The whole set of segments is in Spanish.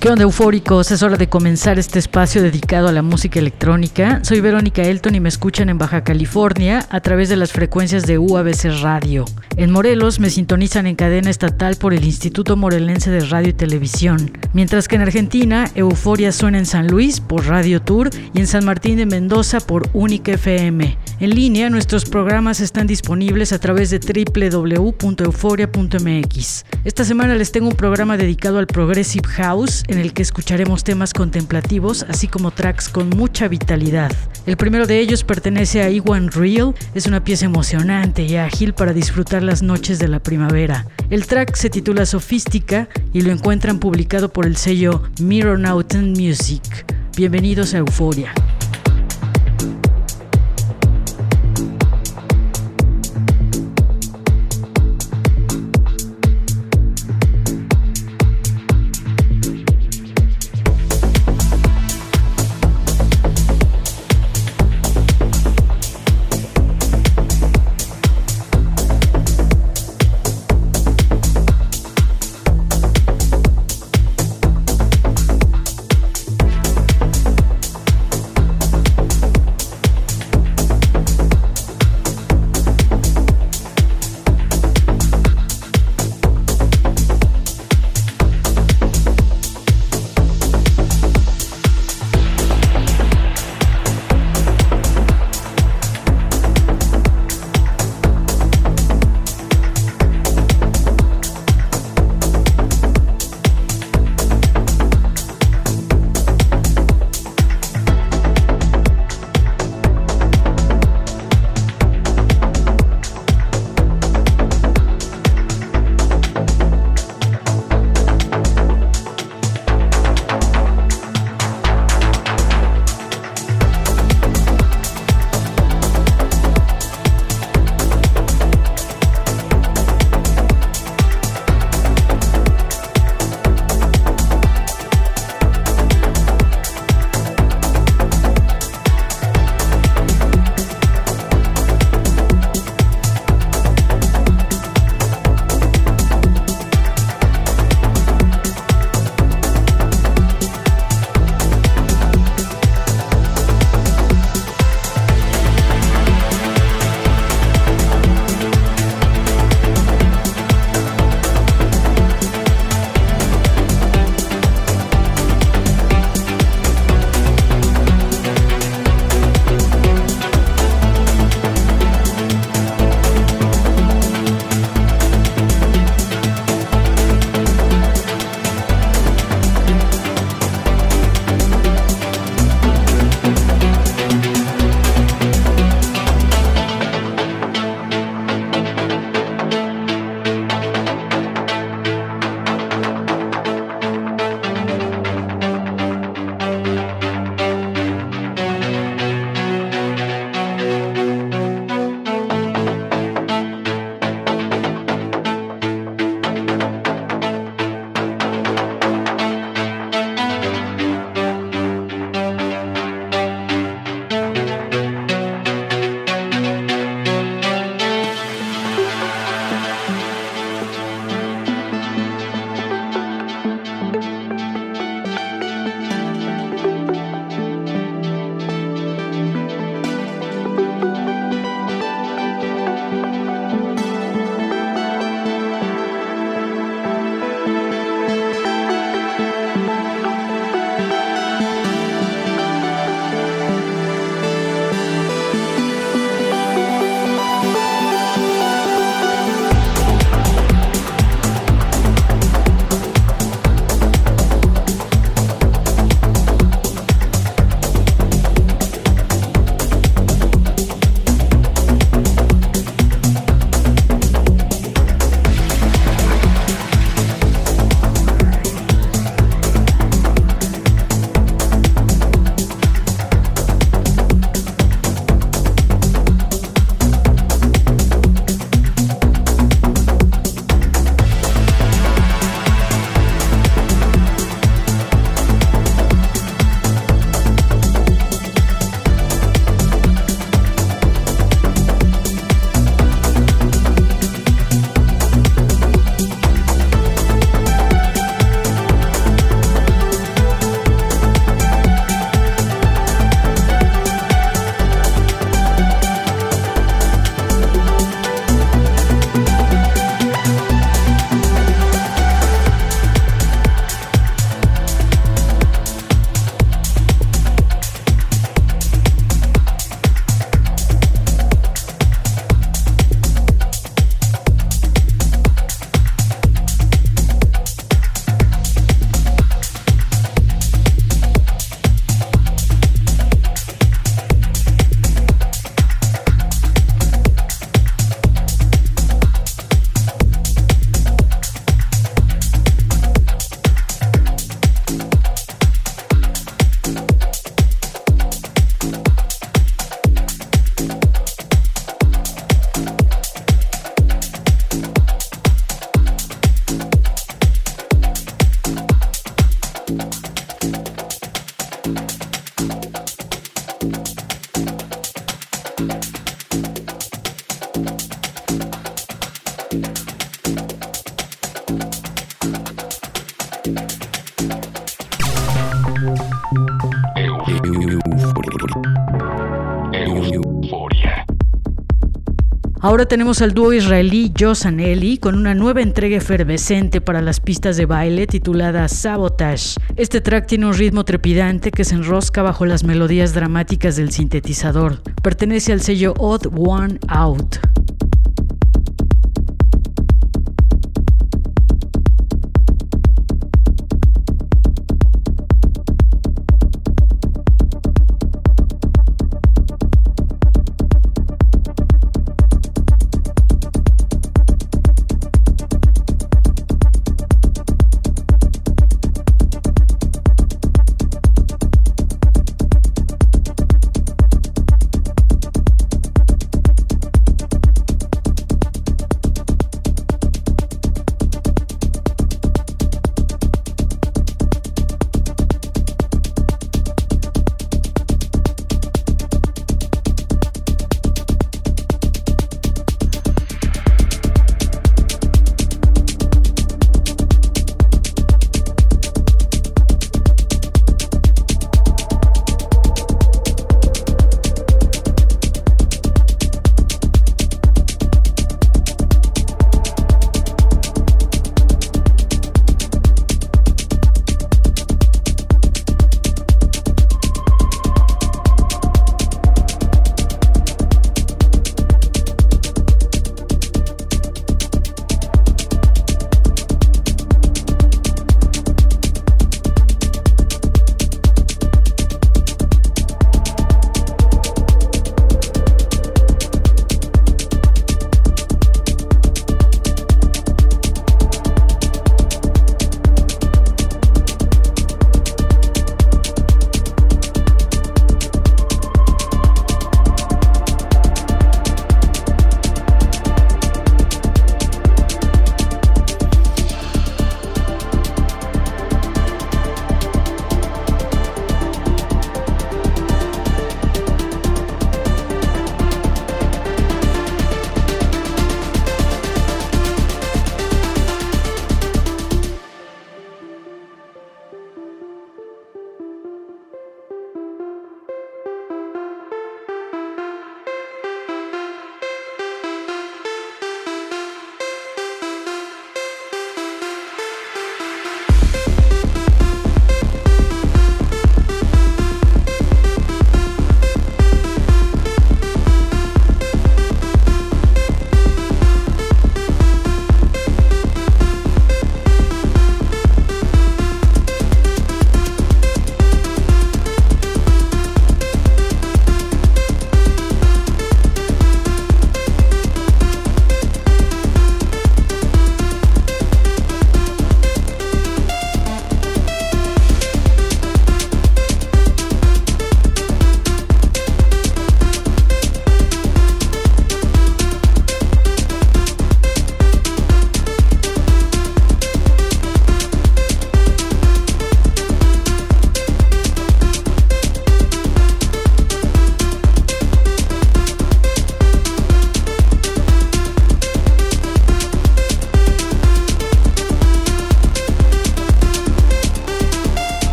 ¿Qué onda eufóricos? Es hora de comenzar este espacio dedicado a la música electrónica. Soy Verónica Elton y me escuchan en Baja California a través de las frecuencias de UABC Radio. En Morelos me sintonizan en cadena estatal por el Instituto Morelense de Radio y Televisión, mientras que en Argentina Euforia suena en San Luis por Radio Tour y en San Martín de Mendoza por Única FM. En línea nuestros programas están disponibles a través de www.euforia.mx. Esta semana les tengo un programa dedicado al Progressive House en el que escucharemos temas contemplativos, así como tracks con mucha vitalidad. El primero de ellos pertenece a Iwan Real, es una pieza emocionante y ágil para disfrutar las noches de la primavera. El track se titula Sofística y lo encuentran publicado por el sello Mirror Nauten Music. Bienvenidos a Euforia. Ahora tenemos al dúo israelí Joss Anelli con una nueva entrega efervescente para las pistas de baile titulada Sabotage. Este track tiene un ritmo trepidante que se enrosca bajo las melodías dramáticas del sintetizador. Pertenece al sello Odd One Out.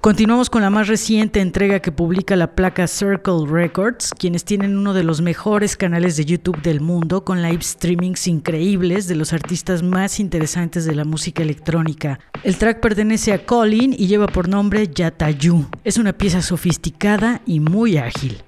Continuamos con la más reciente entrega que publica la placa Circle Records, quienes tienen uno de los mejores canales de YouTube del mundo con live streamings increíbles de los artistas más interesantes de la música electrónica. El track pertenece a Colin y lleva por nombre Yatayu. Es una pieza sofisticada y muy ágil.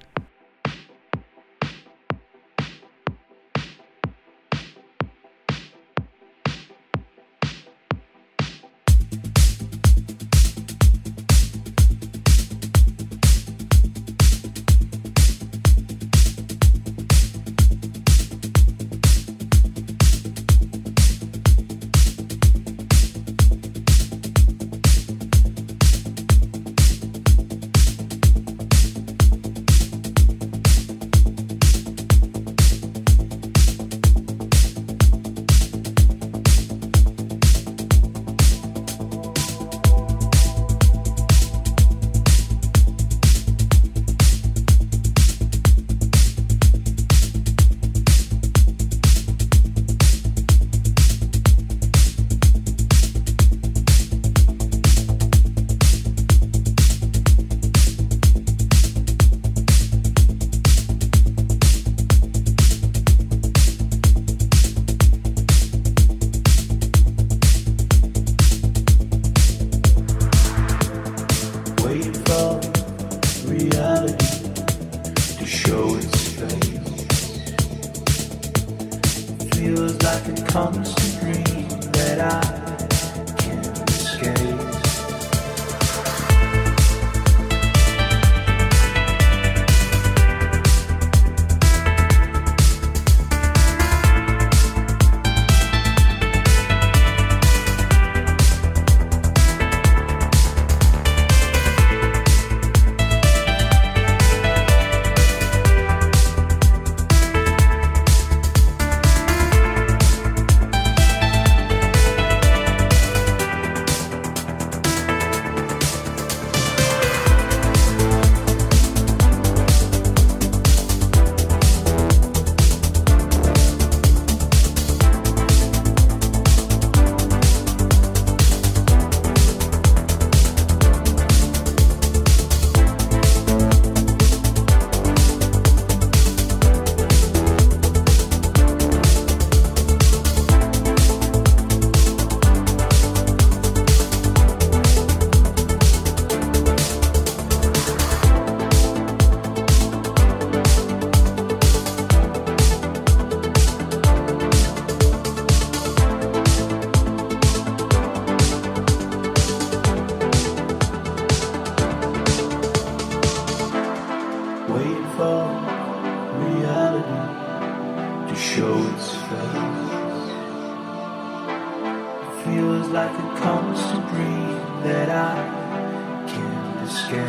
constant dream that I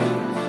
you.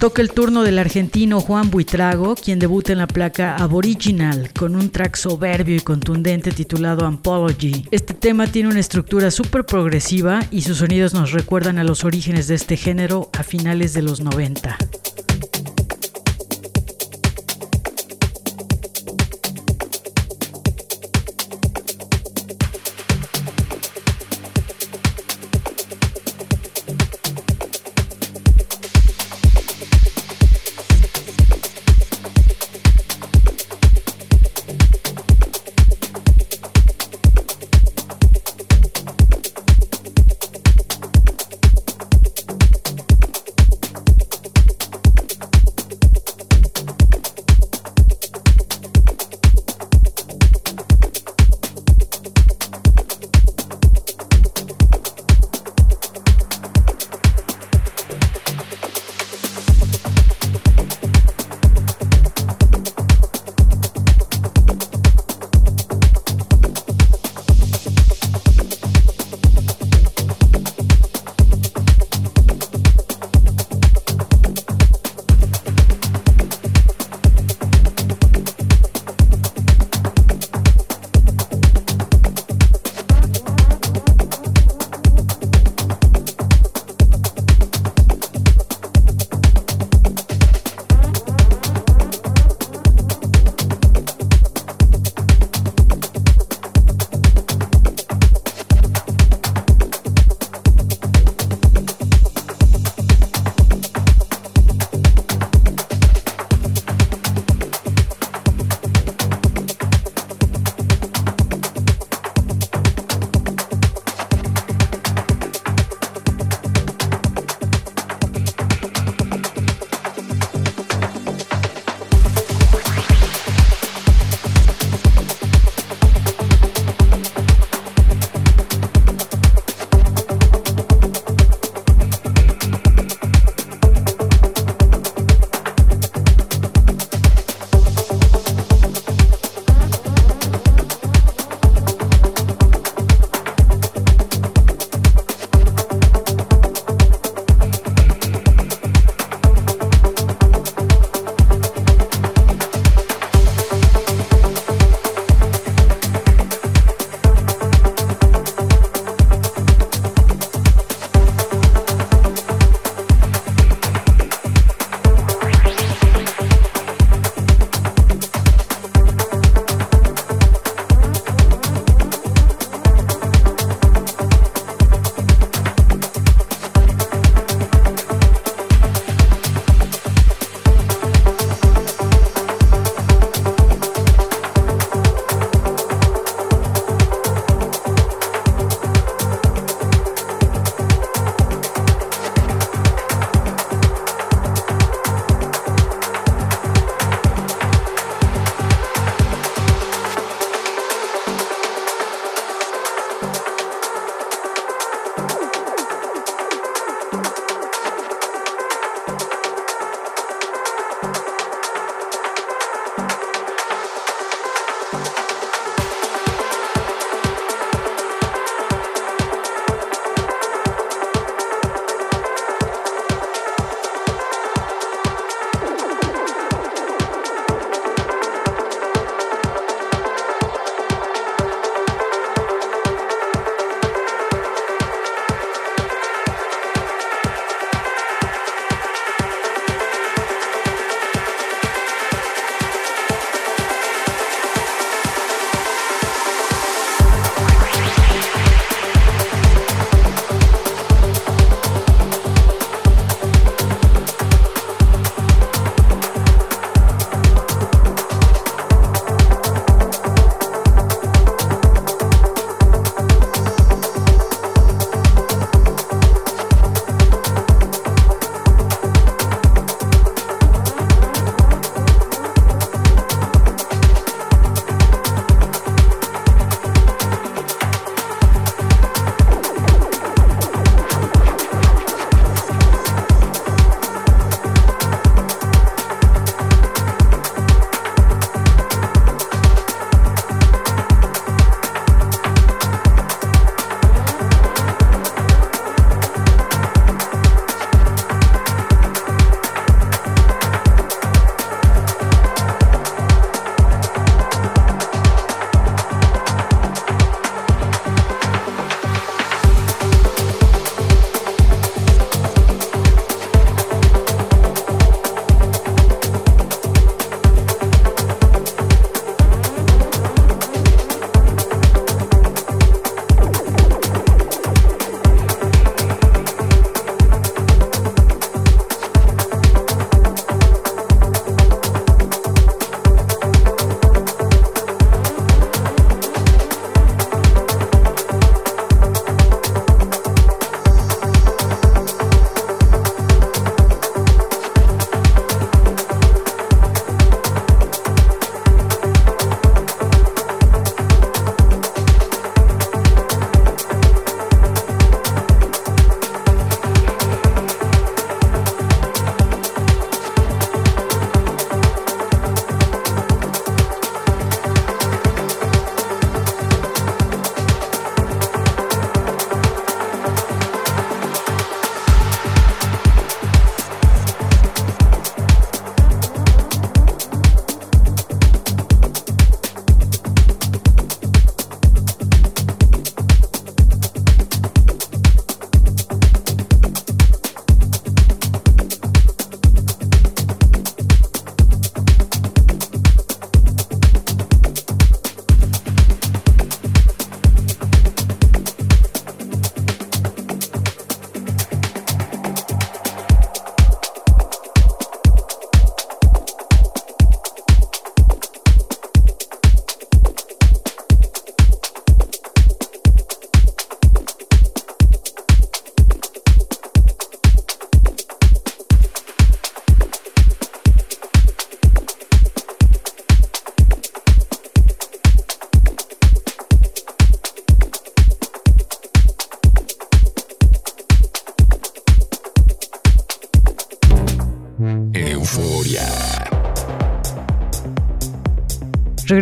Toca el turno del argentino Juan Buitrago, quien debuta en la placa Aboriginal con un track soberbio y contundente titulado Anthology. Este tema tiene una estructura súper progresiva y sus sonidos nos recuerdan a los orígenes de este género a finales de los 90.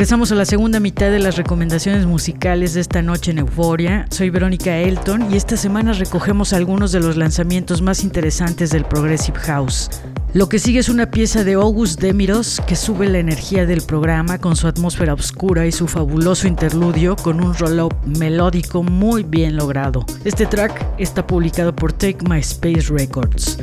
Regresamos a la segunda mitad de las recomendaciones musicales de esta noche en Euforia. Soy Verónica Elton y esta semana recogemos algunos de los lanzamientos más interesantes del Progressive House. Lo que sigue es una pieza de August Demiros que sube la energía del programa con su atmósfera oscura y su fabuloso interludio con un roll-up melódico muy bien logrado. Este track está publicado por Take My Space Records.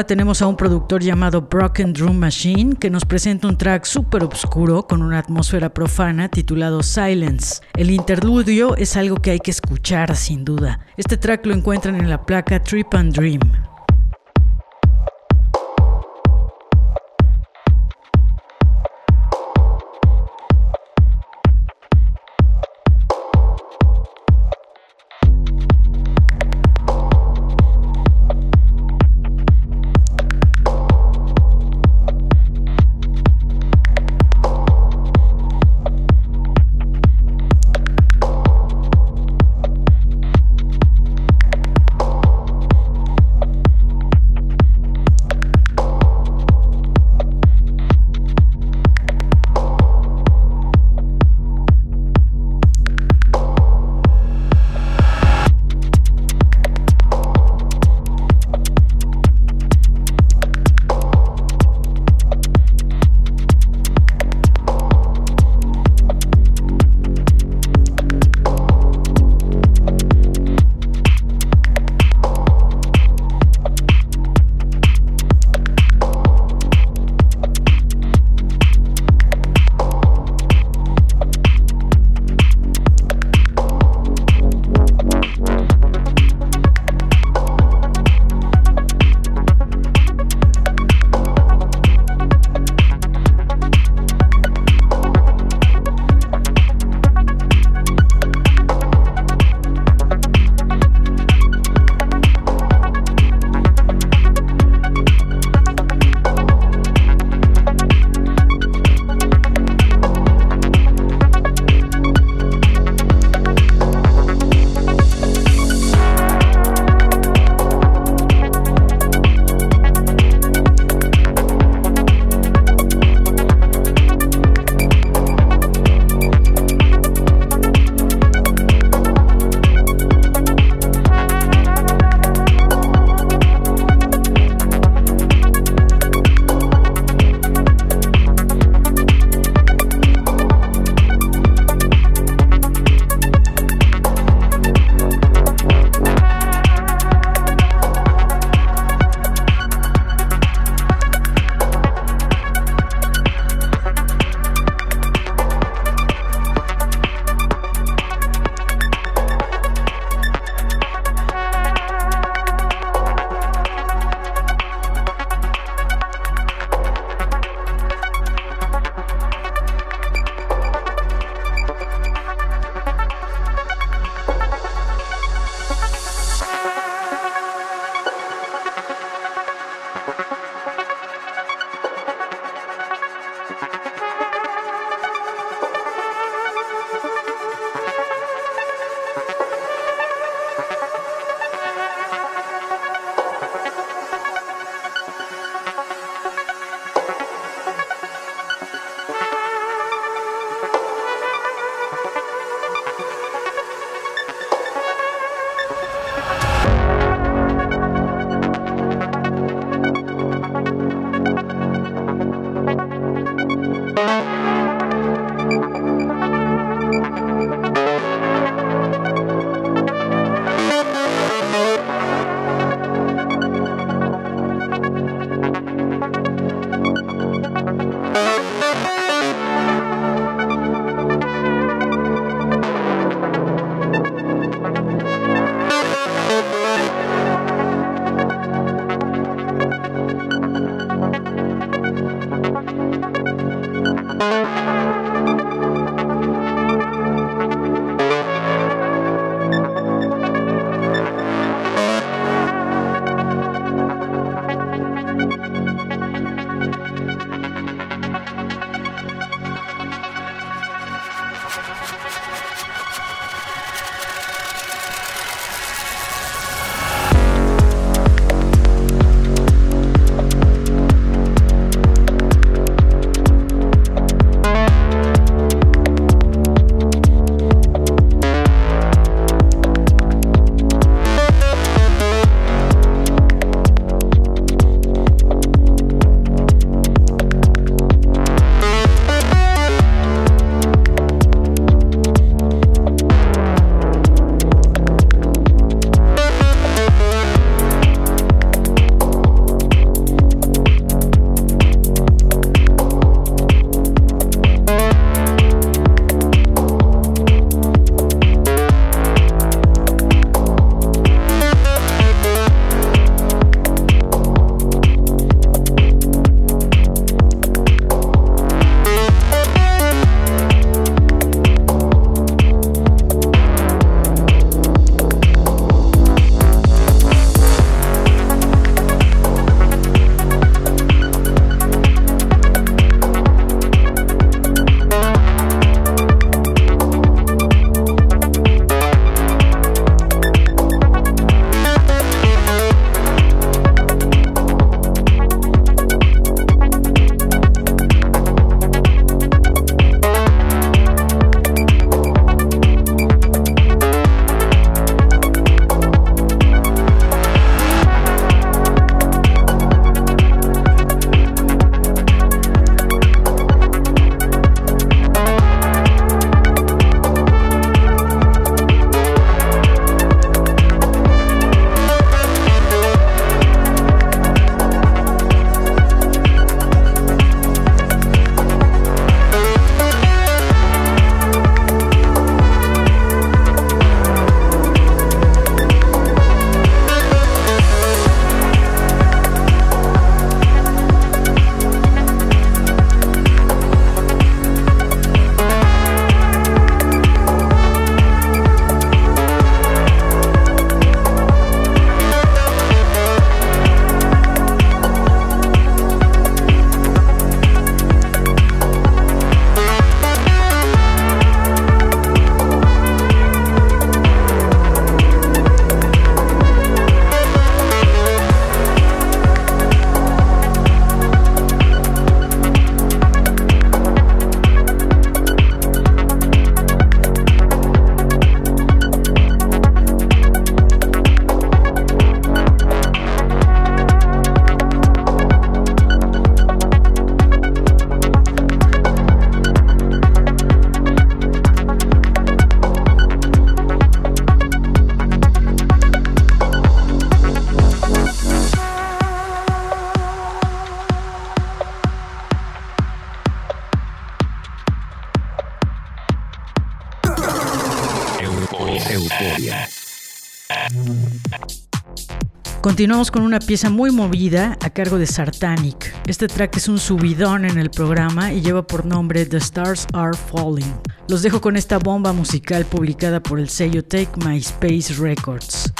Ahora tenemos a un productor llamado Broken Drum Machine que nos presenta un track súper oscuro con una atmósfera profana titulado Silence. El interludio es algo que hay que escuchar sin duda. Este track lo encuentran en la placa Trip and Dream. Continuamos con una pieza muy movida a cargo de Sartanic. Este track es un subidón en el programa y lleva por nombre The Stars Are Falling. Los dejo con esta bomba musical publicada por el sello Take My Space Records.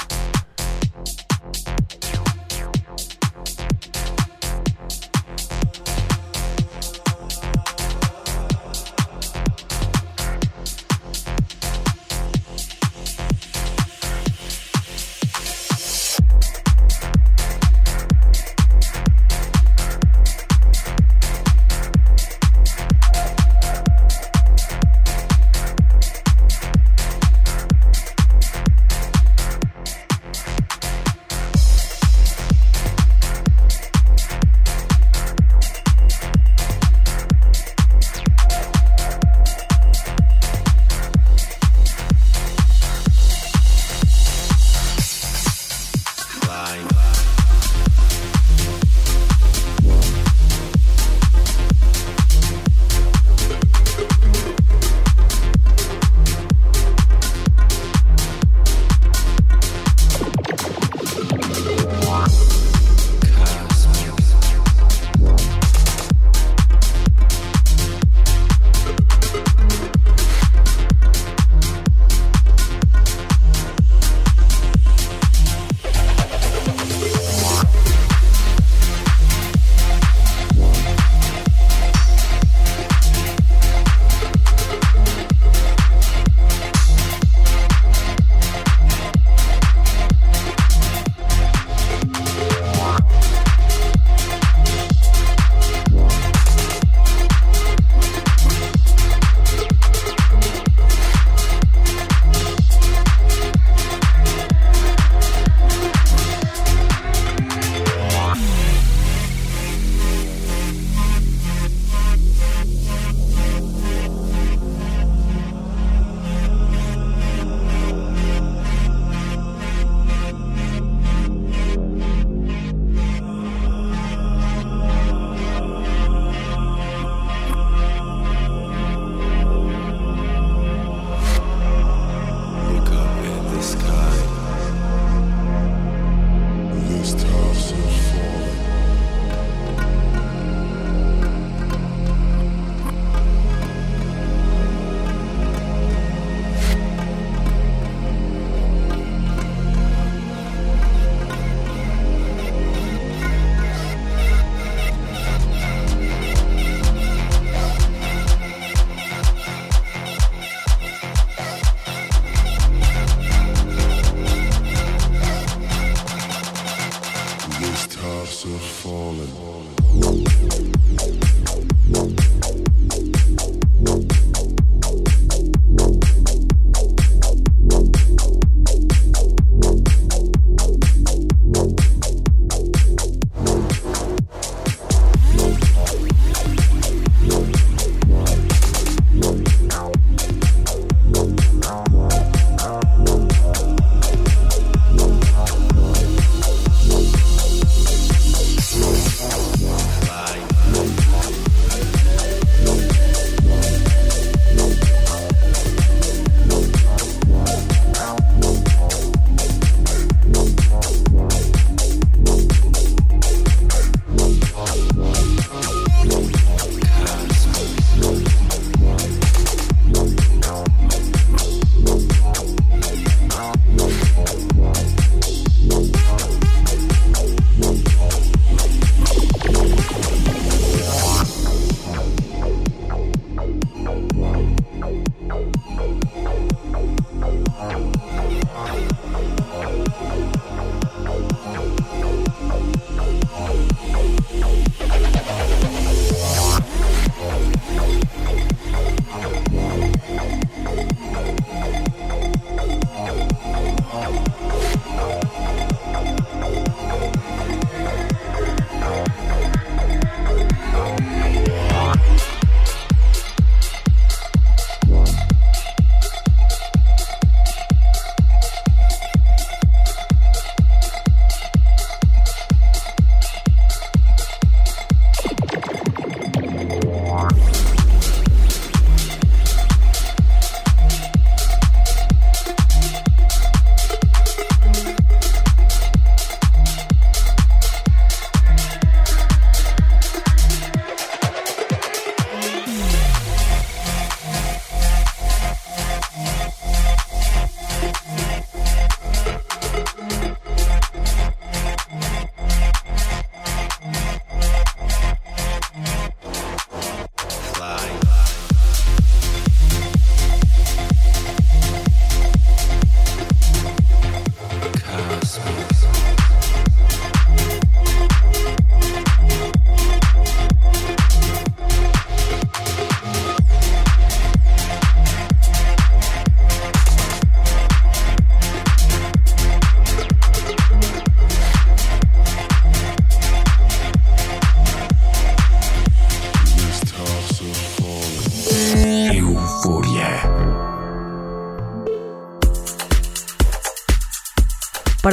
falling.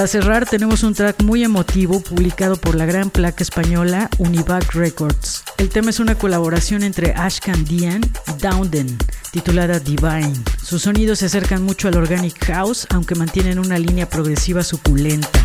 Cerrar tenemos un track muy emotivo publicado por la gran placa española Univac Records. El tema es una colaboración entre Ashkan Dian y Dowden, titulada Divine. Sus sonidos se acercan mucho al organic house, aunque mantienen una línea progresiva suculenta.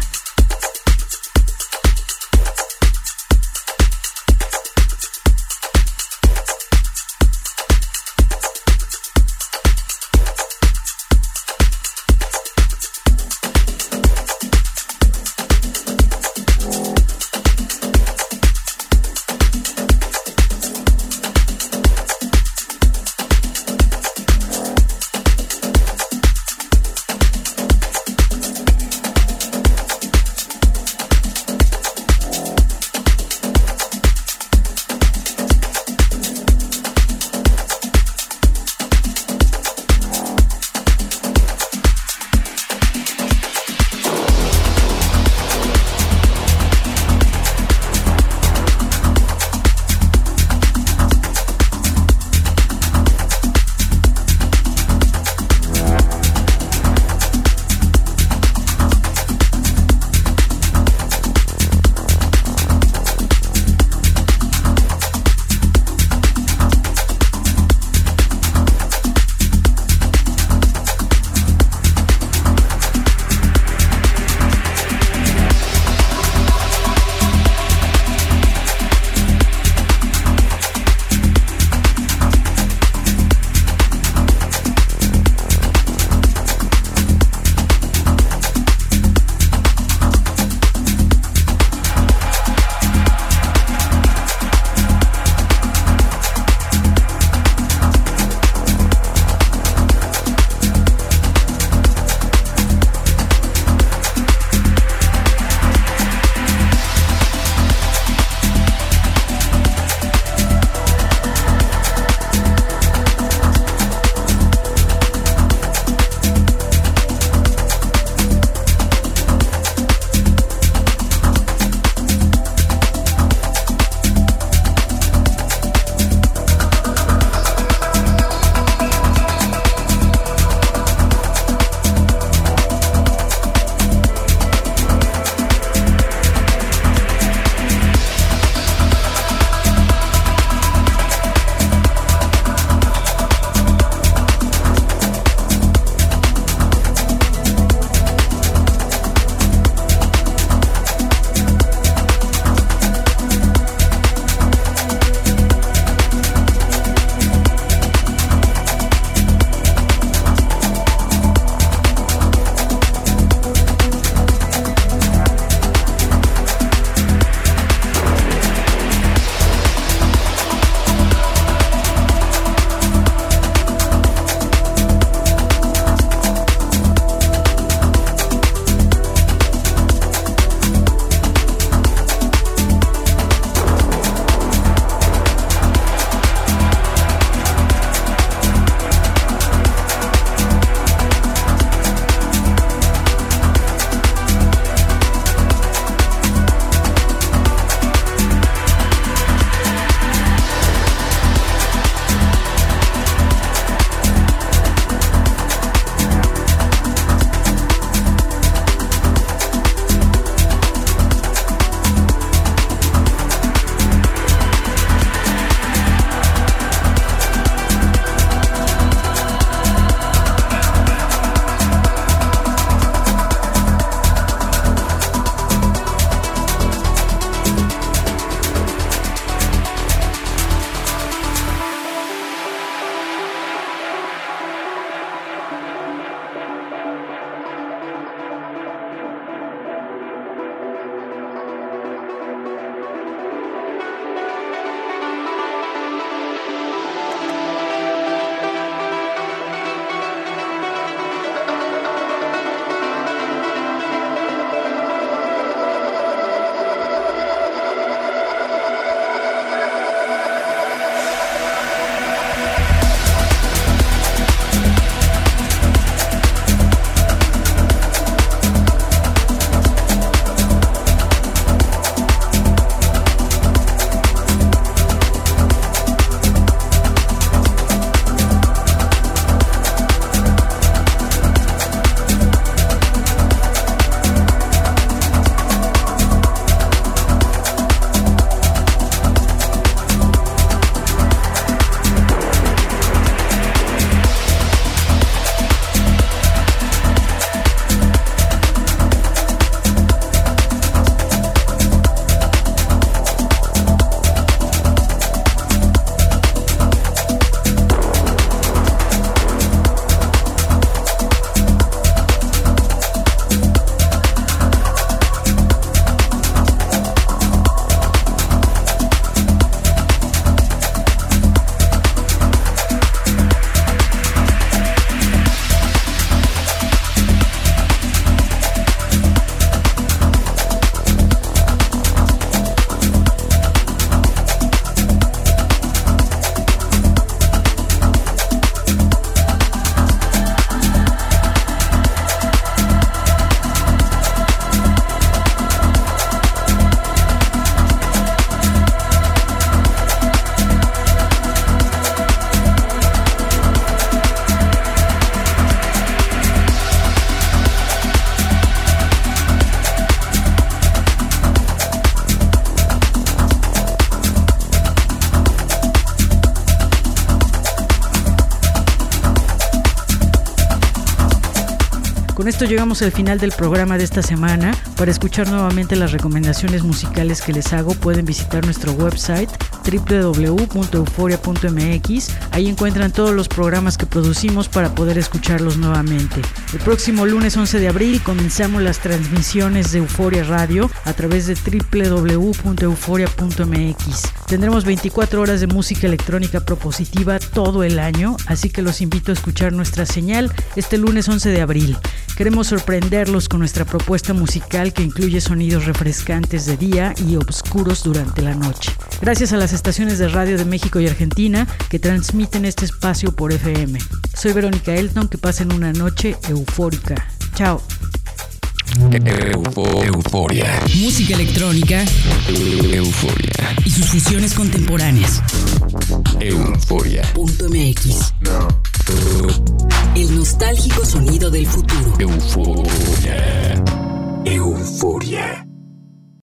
Con esto llegamos al final del programa de esta semana. Para escuchar nuevamente las recomendaciones musicales que les hago pueden visitar nuestro website www.euforia.mx. Ahí encuentran todos los programas que producimos para poder escucharlos nuevamente. El próximo lunes 11 de abril comenzamos las transmisiones de Euforia Radio a través de www.euforia.mx. Tendremos 24 horas de música electrónica propositiva todo el año, así que los invito a escuchar nuestra señal este lunes 11 de abril. Queremos sorprenderlos con nuestra propuesta musical que incluye sonidos refrescantes de día y oscuros durante la noche. Gracias a las estaciones de radio de México y Argentina que transmiten este espacio por FM. Soy Verónica Elton, que pasen una noche eufórica. Chao. euforia. Música electrónica. Euforia. Y sus fusiones contemporáneas. Euforia. Punto MX. El nostálgico sonido del futuro. Euforia. Euforia.